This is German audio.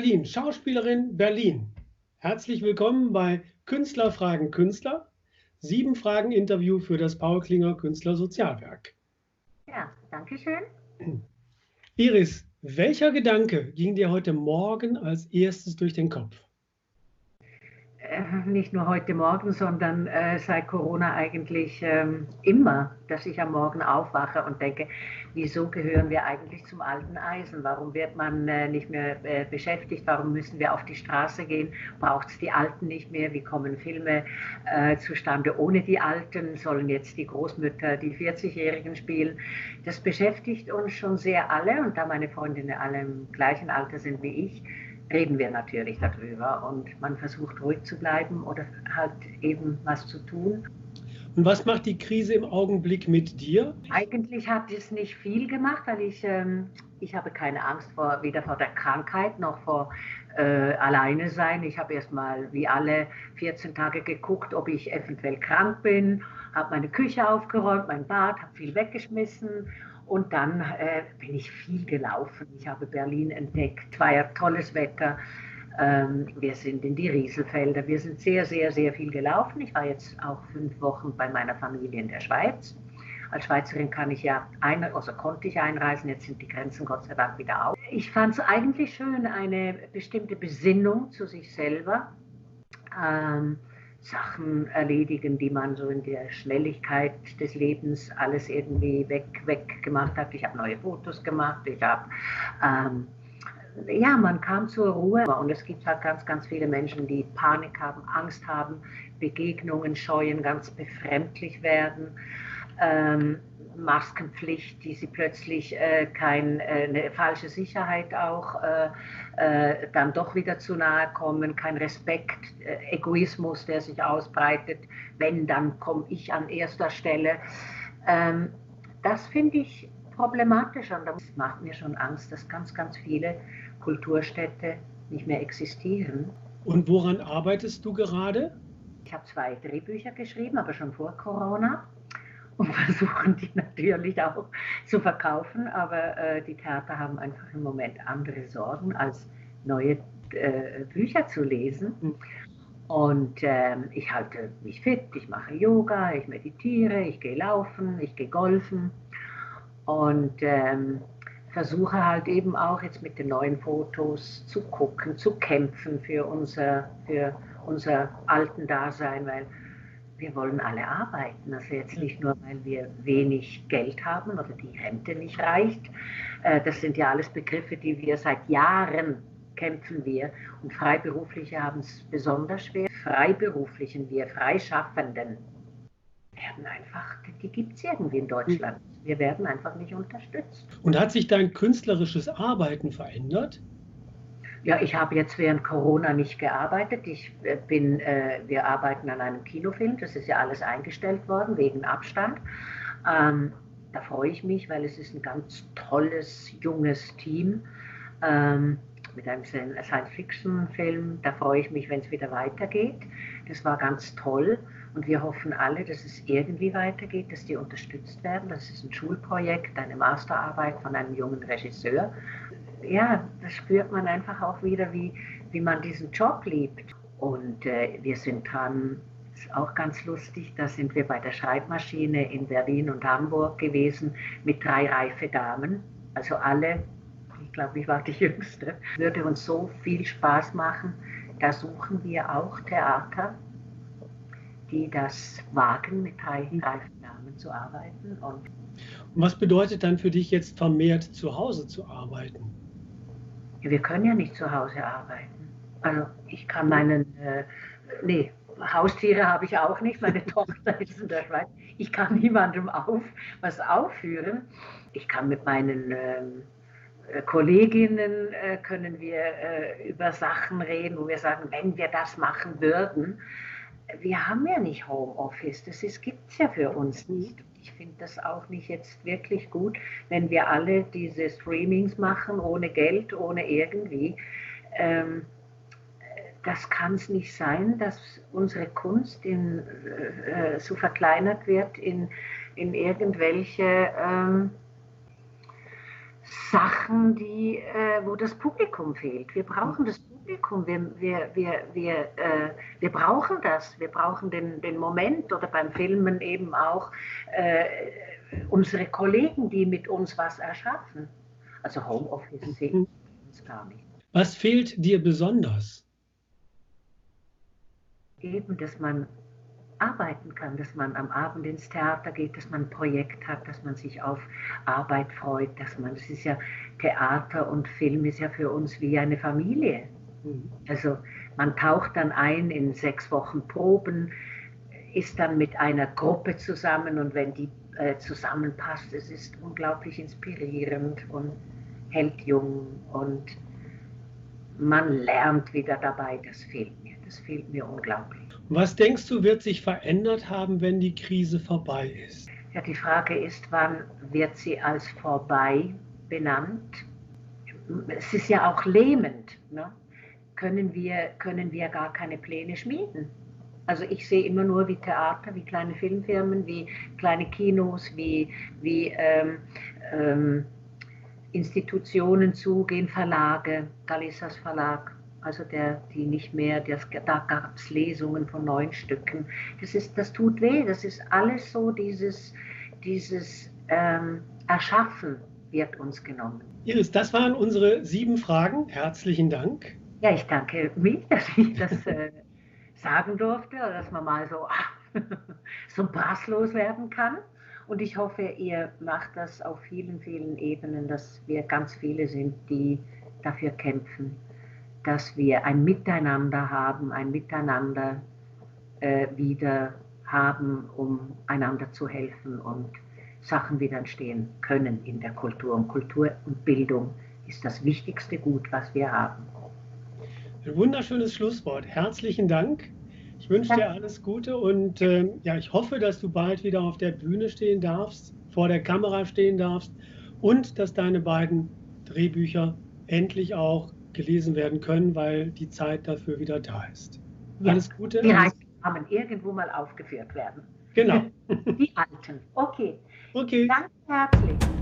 Berlin, Schauspielerin Berlin. Herzlich willkommen bei Künstler fragen Künstler. Sieben Fragen Interview für das Paul Klinger Künstler Sozialwerk. Ja, danke schön. Iris, welcher Gedanke ging dir heute Morgen als erstes durch den Kopf? Äh, nicht nur heute Morgen, sondern äh, seit Corona eigentlich ähm, immer, dass ich am Morgen aufwache und denke, wieso gehören wir eigentlich zum alten Eisen? Warum wird man äh, nicht mehr äh, beschäftigt? Warum müssen wir auf die Straße gehen? Braucht es die Alten nicht mehr? Wie kommen Filme äh, zustande ohne die Alten? Sollen jetzt die Großmütter die 40-Jährigen spielen? Das beschäftigt uns schon sehr alle und da meine Freundinnen alle im gleichen Alter sind wie ich, reden wir natürlich darüber und man versucht ruhig zu bleiben oder halt eben was zu tun. Und was macht die Krise im Augenblick mit dir? Eigentlich hat es nicht viel gemacht, weil ich, ähm, ich habe keine Angst vor, weder vor der Krankheit noch vor äh, alleine sein. Ich habe erst mal wie alle 14 Tage geguckt, ob ich eventuell krank bin, habe meine Küche aufgeräumt, mein Bad, habe viel weggeschmissen und dann äh, bin ich viel gelaufen. Ich habe Berlin entdeckt, war ja tolles Wetter. Ähm, wir sind in die Rieselfelder. Wir sind sehr, sehr, sehr viel gelaufen. Ich war jetzt auch fünf Wochen bei meiner Familie in der Schweiz. Als Schweizerin kann ich ja ein, also konnte ich einreisen, jetzt sind die Grenzen Gott sei Dank wieder auf. Ich fand es eigentlich schön, eine bestimmte Besinnung zu sich selber. Ähm, Sachen erledigen, die man so in der Schnelligkeit des Lebens alles irgendwie weg, weg gemacht hat. Ich habe neue Fotos gemacht, ich habe, ähm, ja, man kam zur Ruhe und es gibt halt ganz, ganz viele Menschen, die Panik haben, Angst haben, Begegnungen scheuen, ganz befremdlich werden. Ähm, Maskenpflicht, die sie plötzlich äh, kein, äh, eine falsche Sicherheit auch äh, äh, dann doch wieder zu nahe kommen, kein Respekt, äh, Egoismus, der sich ausbreitet, wenn, dann komme ich an erster Stelle. Ähm, das finde ich problematisch und das macht mir schon Angst, dass ganz, ganz viele Kulturstädte nicht mehr existieren. Und woran arbeitest du gerade? Ich habe zwei Drehbücher geschrieben, aber schon vor Corona und versuchen die natürlich auch zu verkaufen. Aber äh, die Theater haben einfach im Moment andere Sorgen, als neue äh, Bücher zu lesen. Mhm. Und ähm, ich halte mich fit, ich mache Yoga, ich meditiere, ich gehe laufen, ich gehe golfen und ähm, versuche halt eben auch jetzt mit den neuen Fotos zu gucken, zu kämpfen für unser, für unser alten Dasein, weil wir wollen alle arbeiten. Also jetzt nicht nur, weil wir wenig Geld haben oder die Rente nicht reicht. Äh, das sind ja alles Begriffe, die wir seit Jahren kämpfen wir. Und Freiberufliche haben es besonders schwer. Freiberuflichen, wir Freischaffenden, werden einfach, die gibt es irgendwie in Deutschland. Wir werden einfach nicht unterstützt. Und hat sich dein künstlerisches Arbeiten verändert? Ja, ich habe jetzt während Corona nicht gearbeitet. Ich äh, bin, äh, wir arbeiten an einem Kinofilm. Das ist ja alles eingestellt worden wegen Abstand. Ähm, da freue ich mich, weil es ist ein ganz tolles, junges Team ähm, mit einem Science-Fiction-Film. Da freue ich mich, wenn es wieder weitergeht. Das war ganz toll. Und wir hoffen alle, dass es irgendwie weitergeht, dass die unterstützt werden. Das ist ein Schulprojekt, eine Masterarbeit von einem jungen Regisseur ja, das spürt man einfach auch wieder, wie, wie man diesen Job liebt. Und äh, wir sind dran, ist auch ganz lustig, da sind wir bei der Schreibmaschine in Berlin und Hamburg gewesen mit drei reife Damen, also alle, ich glaube, ich war die Jüngste. Würde uns so viel Spaß machen. Da suchen wir auch Theater, die das wagen, mit drei reifen Damen zu arbeiten. Und was bedeutet dann für dich jetzt vermehrt zu Hause zu arbeiten? Wir können ja nicht zu Hause arbeiten. Also ich kann meinen, äh, nee, Haustiere habe ich auch nicht. Meine Tochter ist in der Schweiz. Ich kann niemandem auf, was aufführen. Ich kann mit meinen ähm, äh, Kolleginnen äh, können wir äh, über Sachen reden, wo wir sagen, wenn wir das machen würden. Wir haben ja nicht Homeoffice, das gibt es ja für uns nicht ich finde das auch nicht jetzt wirklich gut, wenn wir alle diese Streamings machen, ohne Geld, ohne irgendwie. Ähm, das kann es nicht sein, dass unsere Kunst in, äh, so verkleinert wird in, in irgendwelche ähm, Sachen, die, äh, wo das Publikum fehlt. Wir brauchen das Publikum, wir, wir, wir, wir, äh, wir brauchen das, wir brauchen den, den Moment oder beim Filmen eben auch äh, unsere Kollegen, die mit uns was erschaffen. Also Homeoffice sehen wir uns gar nicht. Was fehlt dir besonders? Eben, dass man arbeiten kann, dass man am Abend ins Theater geht, dass man ein Projekt hat, dass man sich auf Arbeit freut, dass man, das ist ja Theater und Film ist ja für uns wie eine Familie. Also man taucht dann ein in sechs Wochen Proben, ist dann mit einer Gruppe zusammen und wenn die äh, zusammenpasst, es ist unglaublich inspirierend und hält jung und man lernt wieder dabei, das fehlt mir, das fehlt mir unglaublich. Was denkst du, wird sich verändert haben, wenn die Krise vorbei ist? Ja, die Frage ist, wann wird sie als vorbei benannt? Es ist ja auch lähmend. Ne? Können, wir, können wir gar keine Pläne schmieden? Also ich sehe immer nur wie Theater, wie kleine Filmfirmen, wie kleine Kinos, wie, wie ähm, ähm, Institutionen zugehen, Verlage, Galissas Verlag also der, die nicht mehr, das, da gab es Lesungen von neun Stücken. Das, ist, das tut weh, das ist alles so, dieses, dieses ähm, Erschaffen wird uns genommen. Iris, das waren unsere sieben Fragen. Herzlichen Dank. Ja, ich danke mich, dass ich das äh, sagen durfte, dass man mal so, ach, so brasslos werden kann. Und ich hoffe, ihr macht das auf vielen, vielen Ebenen, dass wir ganz viele sind, die dafür kämpfen dass wir ein Miteinander haben, ein Miteinander äh, wieder haben, um einander zu helfen und Sachen wieder entstehen können in der Kultur. Und Kultur und Bildung ist das wichtigste Gut, was wir haben. Ein wunderschönes Schlusswort. Herzlichen Dank. Ich wünsche dir alles Gute und äh, ja, ich hoffe, dass du bald wieder auf der Bühne stehen darfst, vor der Kamera stehen darfst und dass deine beiden Drehbücher endlich auch gelesen werden können, weil die Zeit dafür wieder da ist. Ja, alles Gute. Die Reichsnamen irgendwo mal aufgeführt werden. Genau. die alten. Okay. Okay. Danke herzlich.